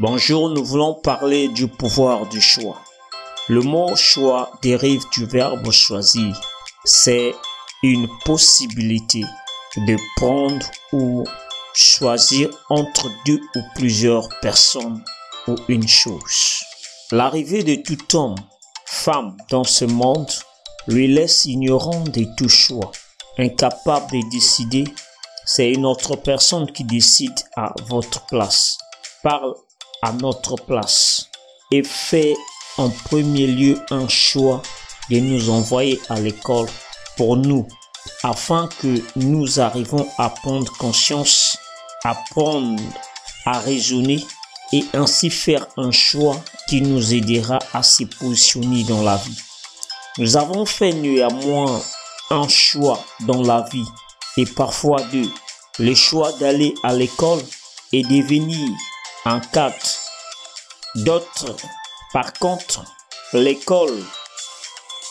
Bonjour, nous voulons parler du pouvoir du choix. Le mot choix dérive du verbe choisir. C'est une possibilité de prendre ou choisir entre deux ou plusieurs personnes ou une chose. L'arrivée de tout homme, femme dans ce monde lui laisse ignorant de tout choix, incapable de décider. C'est une autre personne qui décide à votre place. Parle à notre place et fait en premier lieu un choix de nous envoyer à l'école pour nous afin que nous arrivons à prendre conscience, à prendre, à raisonner et ainsi faire un choix qui nous aidera à se positionner dans la vie. Nous avons fait néanmoins un choix dans la vie et parfois deux. Le choix d'aller à l'école et devenir en. D'autres, par contre, l'école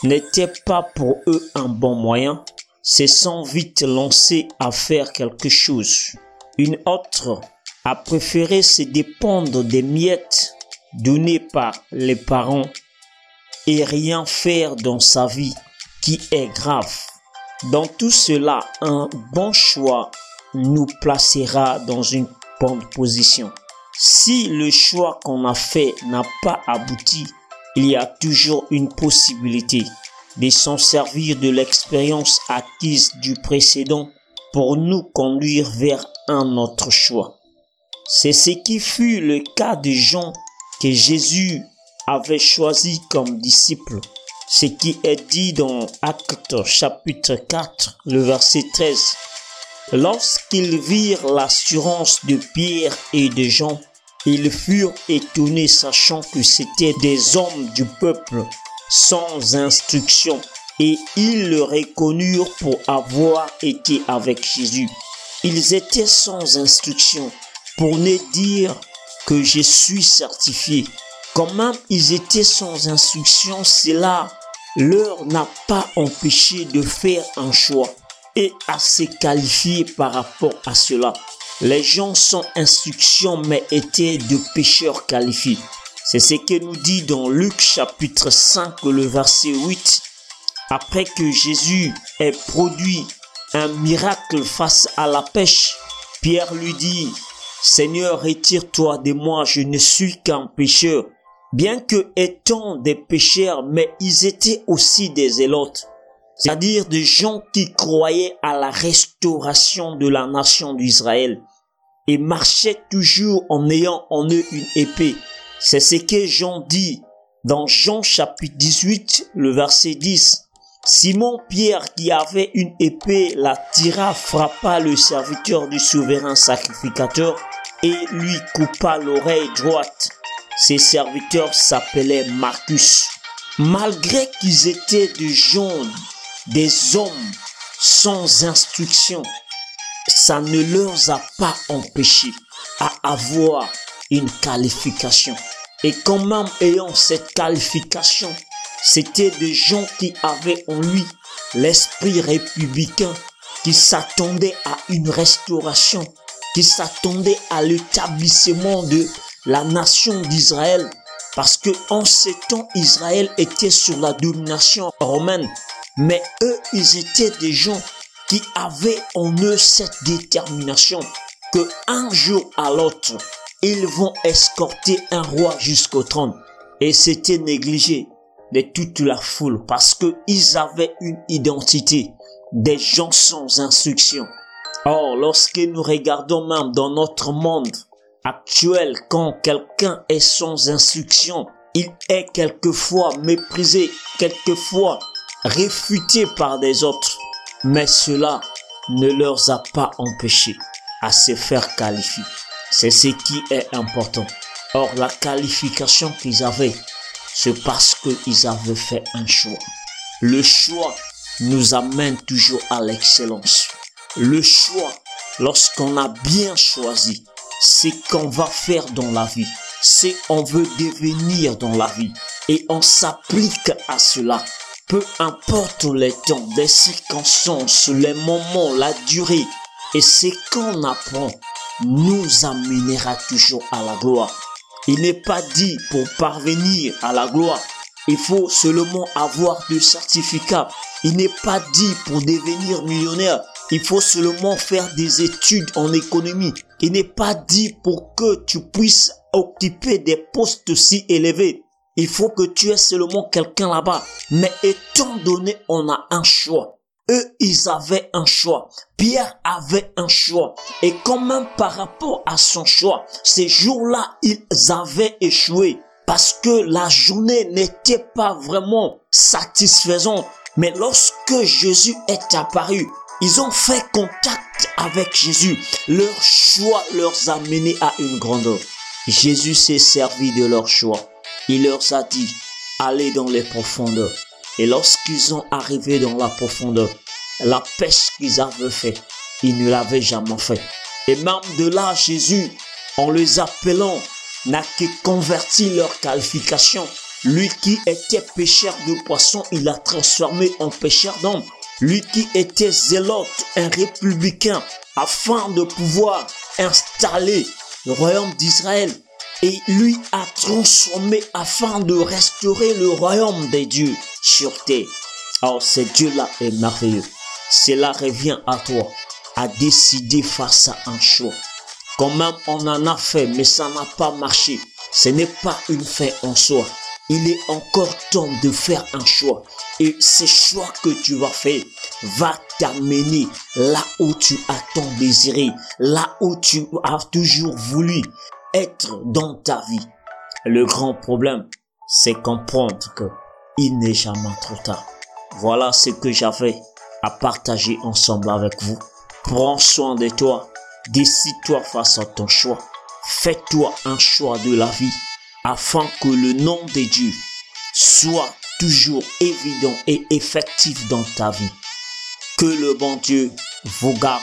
n'était pas pour eux un bon moyen, se sont vite lancés à faire quelque chose. Une autre a préféré se dépendre des miettes données par les parents et rien faire dans sa vie qui est grave. Dans tout cela, un bon choix nous placera dans une bonne position. Si le choix qu'on a fait n'a pas abouti, il y a toujours une possibilité de s'en servir de l'expérience acquise du précédent pour nous conduire vers un autre choix. C'est ce qui fut le cas de Jean que Jésus avait choisi comme disciple. Ce qui est dit dans Actes chapitre 4, le verset 13. Lorsqu'ils virent l'assurance de Pierre et de Jean, ils furent étonnés sachant que c'étaient des hommes du peuple sans instruction et ils le reconnurent pour avoir été avec Jésus. Ils étaient sans instruction pour ne dire que je suis certifié. Même ils étaient sans instruction, cela leur n'a pas empêché de faire un choix et à se qualifier par rapport à cela. Les gens sans instruction mais étaient de pécheurs qualifiés. C'est ce que nous dit dans Luc chapitre 5 le verset 8. Après que Jésus ait produit un miracle face à la pêche, Pierre lui dit, Seigneur, retire-toi de moi, je ne suis qu'un pécheur. Bien que étant des pécheurs, mais ils étaient aussi des zélotes, c'est-à-dire des gens qui croyaient à la restauration de la nation d'Israël et marchaient toujours en ayant en eux une épée. C'est ce que Jean dit dans Jean chapitre 18, le verset 10. Simon Pierre qui avait une épée la tira, frappa le serviteur du souverain sacrificateur et lui coupa l'oreille droite. Ses serviteurs s'appelaient Marcus. Malgré qu'ils étaient des gens, des hommes sans instruction, ça ne leur a pas empêché à avoir une qualification. Et quand même ayant cette qualification, c'était des gens qui avaient en lui l'esprit républicain, qui s'attendaient à une restauration, qui s'attendaient à l'établissement de la nation d'Israël. Parce que en ces temps, Israël était sur la domination romaine. Mais eux, ils étaient des gens qui avaient en eux cette détermination que un jour à l'autre, ils vont escorter un roi jusqu'au trône. Et c'était négligé de toute la foule parce que ils avaient une identité des gens sans instruction. Or, lorsque nous regardons même dans notre monde actuel, quand quelqu'un est sans instruction, il est quelquefois méprisé, quelquefois réfuté par des autres mais cela ne leur a pas empêché à se faire qualifier. C'est ce qui est important. Or, la qualification qu'ils avaient, c'est parce qu'ils avaient fait un choix. Le choix nous amène toujours à l'excellence. Le choix, lorsqu'on a bien choisi, c'est qu'on va faire dans la vie, c'est on veut devenir dans la vie et on s'applique à cela peu importe les temps, les circonstances, les moments, la durée, et ce qu'on apprend nous amènera toujours à la gloire. Il n'est pas dit pour parvenir à la gloire. Il faut seulement avoir de certificats. Il n'est pas dit pour devenir millionnaire. Il faut seulement faire des études en économie. Il n'est pas dit pour que tu puisses occuper des postes si élevés. Il faut que tu aies seulement quelqu'un là-bas. Mais étant donné, on a un choix. Eux, ils avaient un choix. Pierre avait un choix. Et quand même par rapport à son choix, ces jours-là, ils avaient échoué. Parce que la journée n'était pas vraiment satisfaisante. Mais lorsque Jésus est apparu, ils ont fait contact avec Jésus. Leur choix leur a mené à une grandeur. Jésus s'est servi de leur choix. Il leur a dit, allez dans les profondeurs. Et lorsqu'ils ont arrivé dans la profondeur, la pêche qu'ils avaient fait, ils ne l'avaient jamais fait. Et même de là, Jésus, en les appelant, n'a que converti leur qualification. Lui qui était pêcheur de poissons, il l'a transformé en pêcheur d'hommes. Lui qui était zélote, un républicain, afin de pouvoir installer le royaume d'Israël. Et lui a transformé afin de restaurer le royaume des dieux sur terre. Alors ce Dieu-là est merveilleux. Cela revient à toi à décider face à un choix. Quand même on en a fait, mais ça n'a pas marché. Ce n'est pas une fin en soi. Il est encore temps de faire un choix. Et ce choix que tu vas faire va t'amener là où tu as tant désiré, là où tu as toujours voulu dans ta vie. Le grand problème, c'est comprendre que il n'est jamais trop tard. Voilà ce que j'avais à partager ensemble avec vous. Prends soin de toi. Décide-toi face à ton choix. Fais-toi un choix de la vie afin que le nom de Dieu soit toujours évident et effectif dans ta vie. Que le bon Dieu vous garde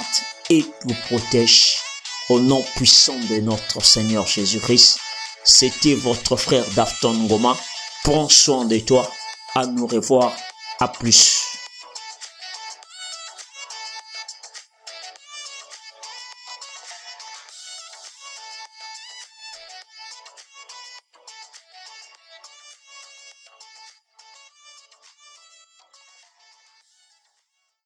et vous protège. Au nom puissant de notre Seigneur Jésus-Christ, c'était votre frère Dafton Goma. Prends soin de toi. À nous revoir. À plus.